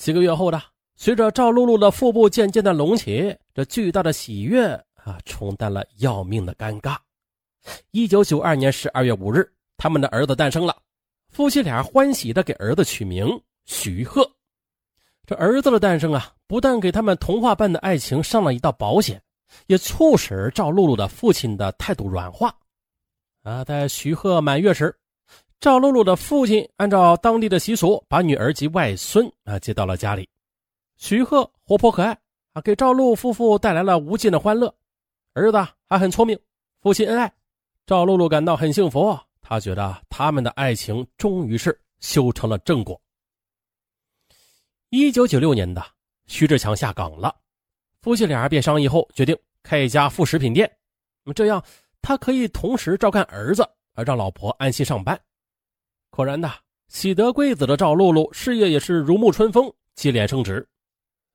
几个月后呢，随着赵露露的腹部渐渐的隆起，这巨大的喜悦啊，冲淡了要命的尴尬。一九九二年十二月五日，他们的儿子诞生了，夫妻俩欢喜的给儿子取名徐鹤。这儿子的诞生啊，不但给他们童话般的爱情上了一道保险，也促使赵露露的父亲的态度软化。啊，在徐鹤满月时，赵露露的父亲按照当地的习俗，把女儿及外孙啊接到了家里。徐鹤活泼可爱啊，给赵露夫妇带来了无尽的欢乐。儿子还很聪明，夫妻恩爱，赵露露感到很幸福。她觉得他们的爱情终于是修成了正果。一九九六年的徐志强下岗了，夫妻俩便商议后决定开一家副食品店，那么这样他可以同时照看儿子，而让老婆安心上班。果然的，喜得贵子的赵露露事业也是如沐春风，接连升职。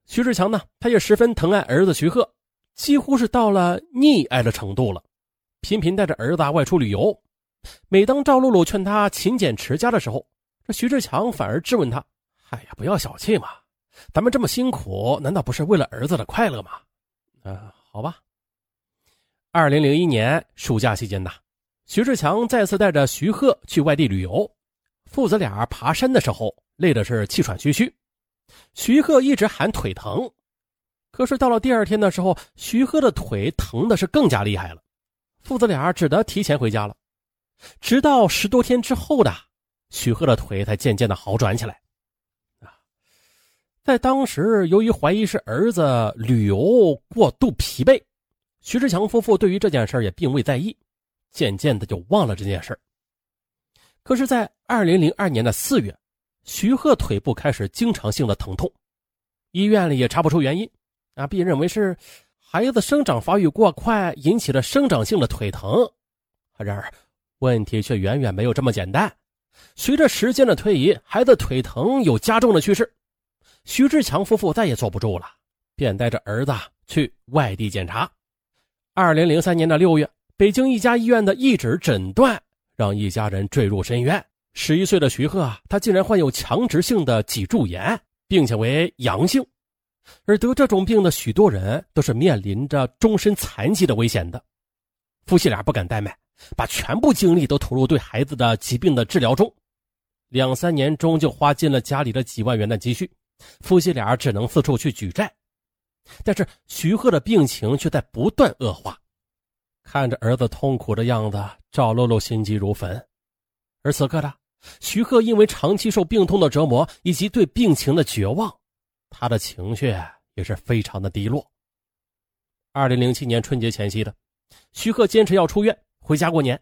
徐志强呢，他也十分疼爱儿子徐鹤，几乎是到了溺爱的程度了，频频带着儿子外出旅游。每当赵露露劝他勤俭持家的时候，这徐志强反而质问他。哎呀，不要小气嘛！咱们这么辛苦，难道不是为了儿子的快乐吗？啊，好吧。二零零一年暑假期间呢，徐志强再次带着徐鹤去外地旅游，父子俩爬山的时候累的是气喘吁吁，徐鹤一直喊腿疼，可是到了第二天的时候，徐鹤的腿疼的是更加厉害了，父子俩只得提前回家了。直到十多天之后的，徐鹤的腿才渐渐的好转起来。啊在当时，由于怀疑是儿子旅游过度疲惫，徐志强夫妇对于这件事也并未在意，渐渐的就忘了这件事可是，在二零零二年的四月，徐鹤腿部开始经常性的疼痛，医院里也查不出原因，啊，并认为是孩子生长发育过快引起了生长性的腿疼。然而，问题却远远没有这么简单。随着时间的推移，孩子腿疼有加重的趋势。徐志强夫妇再也坐不住了，便带着儿子去外地检查。二零零三年的六月，北京一家医院的一纸诊断让一家人坠入深渊。十一岁的徐鹤啊，他竟然患有强直性的脊柱炎，并且为阳性。而得这种病的许多人都是面临着终身残疾的危险的。夫妻俩不敢怠慢，把全部精力都投入对孩子的疾病的治疗中。两三年中，就花尽了家里的几万元的积蓄。夫妻俩只能四处去举债，但是徐鹤的病情却在不断恶化。看着儿子痛苦的样子，赵露露心急如焚。而此刻的徐鹤因为长期受病痛的折磨以及对病情的绝望，他的情绪也是非常的低落。二零零七年春节前夕的，徐鹤坚持要出院回家过年。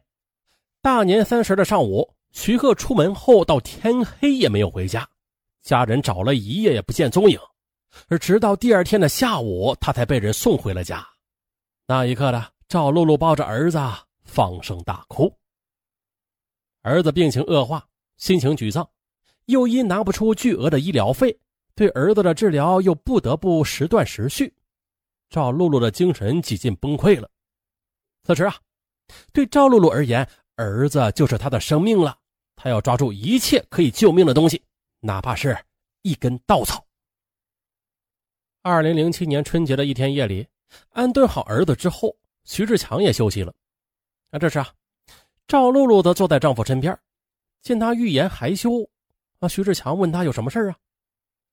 大年三十的上午，徐鹤出门后到天黑也没有回家。家人找了一夜也不见踪影，而直到第二天的下午，他才被人送回了家。那一刻的赵露露抱着儿子放声大哭。儿子病情恶化，心情沮丧，又因拿不出巨额的医疗费，对儿子的治疗又不得不时断时续，赵露露的精神几近崩溃了。此时啊，对赵露露而言，儿子就是她的生命了，她要抓住一切可以救命的东西。哪怕是一根稻草。二零零七年春节的一天夜里，安顿好儿子之后，徐志强也休息了。啊，这时啊，赵露露则坐在丈夫身边，见他欲言还休，啊，徐志强问他有什么事啊？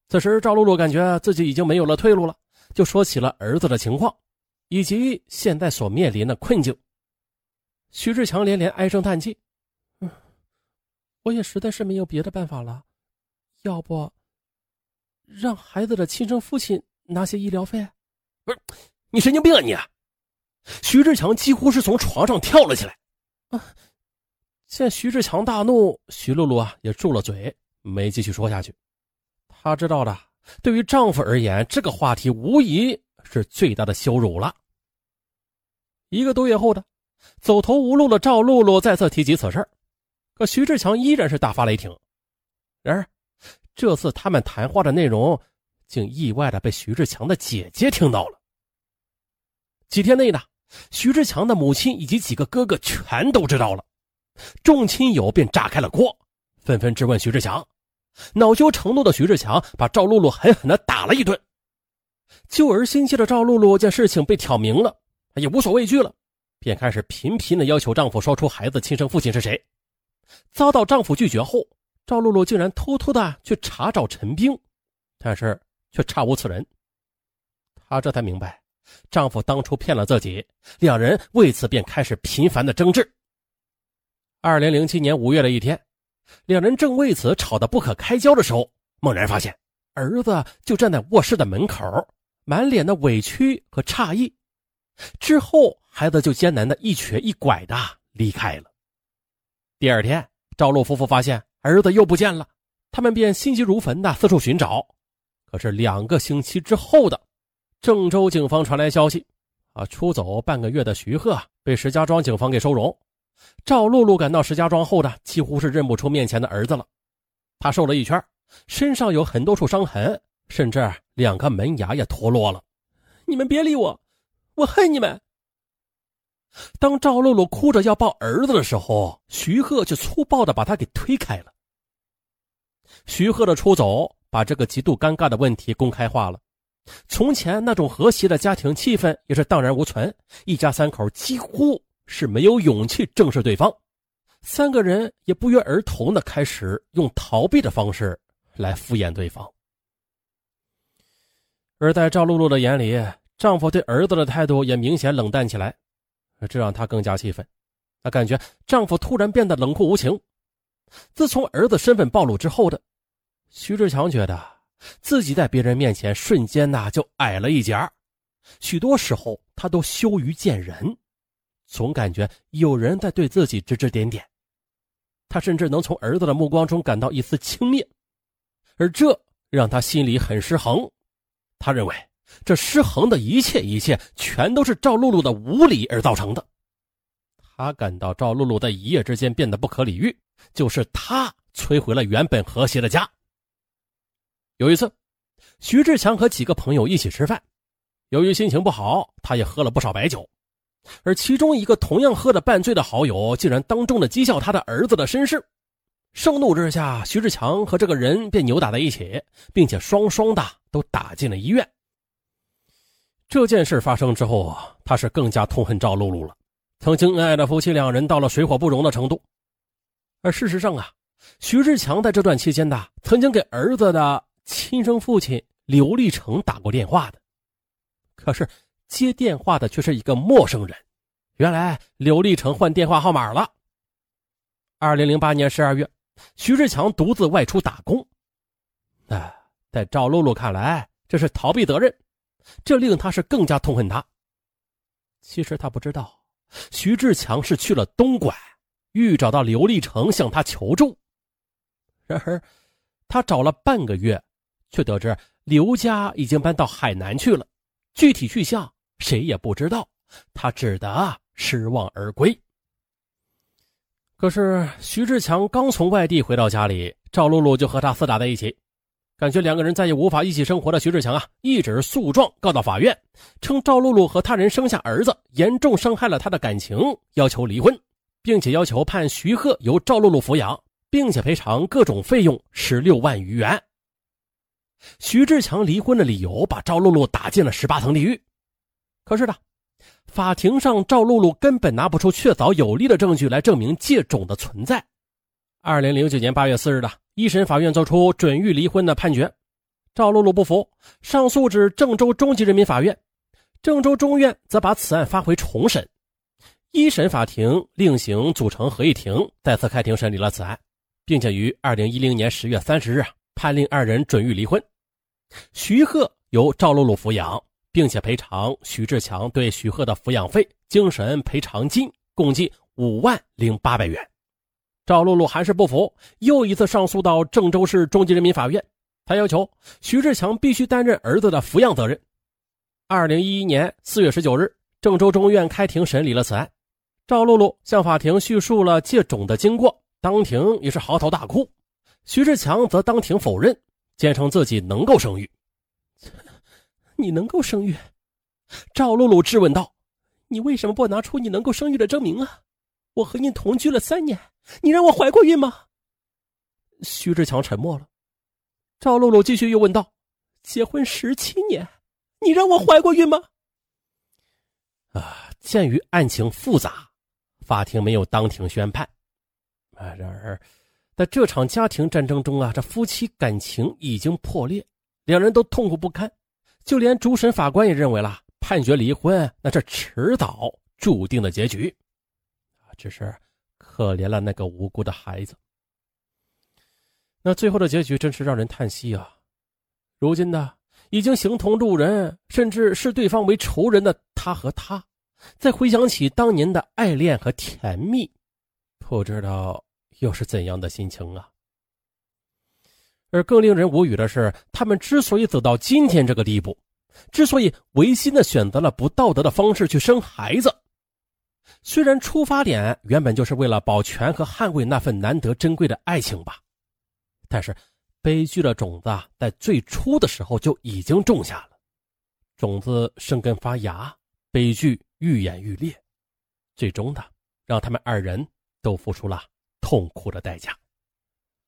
此时赵露露感觉自己已经没有了退路了，就说起了儿子的情况，以及现在所面临的困境。徐志强连连唉声叹气：“嗯，我也实在是没有别的办法了。”要不，让孩子的亲生父亲拿些医疗费？不是，你神经病啊你！徐志强几乎是从床上跳了起来。啊！见徐志强大怒，徐露露啊也住了嘴，没继续说下去。她知道的，对于丈夫而言，这个话题无疑是最大的羞辱了。一个多月后的，走投无路的赵露露再次提及此事，可徐志强依然是大发雷霆。然而。这次他们谈话的内容，竟意外的被徐志强的姐姐听到了。几天内呢，徐志强的母亲以及几个哥哥全都知道了，众亲友便炸开了锅，纷纷质问徐志强：“恼羞成怒的徐志强把赵露露狠狠地打了一顿。救儿心切的赵露露见事情被挑明了，也无所畏惧了，便开始频频地要求丈夫说出孩子亲生父亲是谁。遭到丈夫拒绝后，赵露露竟然偷偷的去查找陈兵，但是却查无此人。她这才明白，丈夫当初骗了自己，两人为此便开始频繁的争执。二零零七年五月的一天，两人正为此吵得不可开交的时候，猛然发现儿子就站在卧室的门口，满脸的委屈和诧异。之后，孩子就艰难的一瘸一拐的离开了。第二天，赵露夫妇发现儿子又不见了，他们便心急如焚的四处寻找。可是两个星期之后的，郑州警方传来消息，啊，出走半个月的徐鹤被石家庄警方给收容。赵露露赶到石家庄后呢，几乎是认不出面前的儿子了。他瘦了一圈，身上有很多处伤痕，甚至两个门牙也脱落了。你们别理我，我恨你们！当赵露露哭着要抱儿子的时候，徐鹤却粗暴的把他给推开了。徐鹤的出走把这个极度尴尬的问题公开化了，从前那种和谐的家庭气氛也是荡然无存，一家三口几乎。是没有勇气正视对方，三个人也不约而同的开始用逃避的方式来敷衍对方。而在赵露露的眼里，丈夫对儿子的态度也明显冷淡起来，这让她更加气愤。她感觉丈夫突然变得冷酷无情。自从儿子身份暴露之后的徐志强觉得自己在别人面前瞬间呐就矮了一截儿许多时候他都羞于见人。总感觉有人在对自己指指点点，他甚至能从儿子的目光中感到一丝轻蔑，而这让他心里很失衡。他认为这失衡的一切一切，全都是赵露露的无理而造成的。他感到赵露露在一夜之间变得不可理喻，就是他摧毁了原本和谐的家。有一次，徐志强和几个朋友一起吃饭，由于心情不好，他也喝了不少白酒。而其中一个同样喝得半醉的好友，竟然当众的讥笑他的儿子的身世。盛怒之下，徐志强和这个人便扭打在一起，并且双双的都打进了医院。这件事发生之后啊，他是更加痛恨赵露露了。曾经恩爱的夫妻两人到了水火不容的程度。而事实上啊，徐志强在这段期间呢，曾经给儿子的亲生父亲刘立成打过电话的，可是。接电话的却是一个陌生人，原来刘立成换电话号码了。二零零八年十二月，徐志强独自外出打工，啊，在赵露露看来，这是逃避责任，这令他是更加痛恨他。其实他不知道，徐志强是去了东莞，欲找到刘立成向他求助。然而，他找了半个月，却得知刘家已经搬到海南去了，具体去向。谁也不知道，他只得失望而归。可是徐志强刚从外地回到家里，赵露露就和他厮打在一起，感觉两个人再也无法一起生活的徐志强啊，一纸诉状告到法院，称赵露露和他人生下儿子，严重伤害了他的感情，要求离婚，并且要求判徐鹤由赵露露抚养，并且赔偿各种费用十六万余元。徐志强离婚的理由把赵露露打进了十八层地狱。可是呢，法庭上赵露露根本拿不出确凿有力的证据来证明借种的存在。二零零九年八月四日的一审法院作出准予离婚的判决，赵露露不服，上诉至郑州中级人民法院，郑州中院则把此案发回重审。一审法庭另行组成合议庭，再次开庭审理了此案，并且于二零一零年十月三十日判令二人准予离婚，徐鹤由赵露露抚养。并且赔偿徐志强对徐鹤的抚养费、精神赔偿金共计五万零八百元。赵露露还是不服，又一次上诉到郑州市中级人民法院。她要求徐志强必须担任儿子的抚养责任。二零一一年四月十九日，郑州中院开庭审理了此案。赵露露向法庭叙述了借种的经过，当庭也是嚎啕大哭。徐志强则当庭否认，坚称自己能够生育。你能够生育？赵露露质问道：“你为什么不拿出你能够生育的证明啊？我和你同居了三年，你让我怀过孕吗？”徐志强沉默了，赵露露继续又问道：“结婚十七年，你让我怀过孕吗？”啊，鉴于案情复杂，法庭没有当庭宣判。啊，然而，在这场家庭战争中啊，这夫妻感情已经破裂，两人都痛苦不堪，就连主审法官也认为了判决离婚，那是迟早注定的结局。只是可怜了那个无辜的孩子。那最后的结局真是让人叹息啊！如今呢，已经形同路人，甚至视对方为仇人的他和他，再回想起当年的爱恋和甜蜜，不知道又是怎样的心情啊！而更令人无语的是，他们之所以走到今天这个地步，之所以违心的选择了不道德的方式去生孩子，虽然出发点原本就是为了保全和捍卫那份难得珍贵的爱情吧。但是，悲剧的种子，在最初的时候就已经种下了，种子生根发芽，悲剧愈演愈烈，最终的让他们二人都付出了痛苦的代价。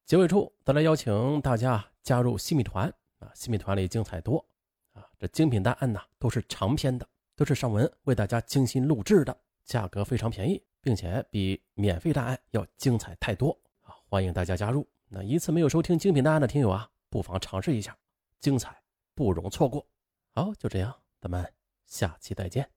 结尾处，再来邀请大家加入新米团啊！新米团里精彩多啊！这精品大案呢，都是长篇的，都是尚文为大家精心录制的，价格非常便宜，并且比免费大案要精彩太多啊！欢迎大家加入。那一次没有收听精品档案的听友啊，不妨尝试一下，精彩不容错过。好，就这样，咱们下期再见。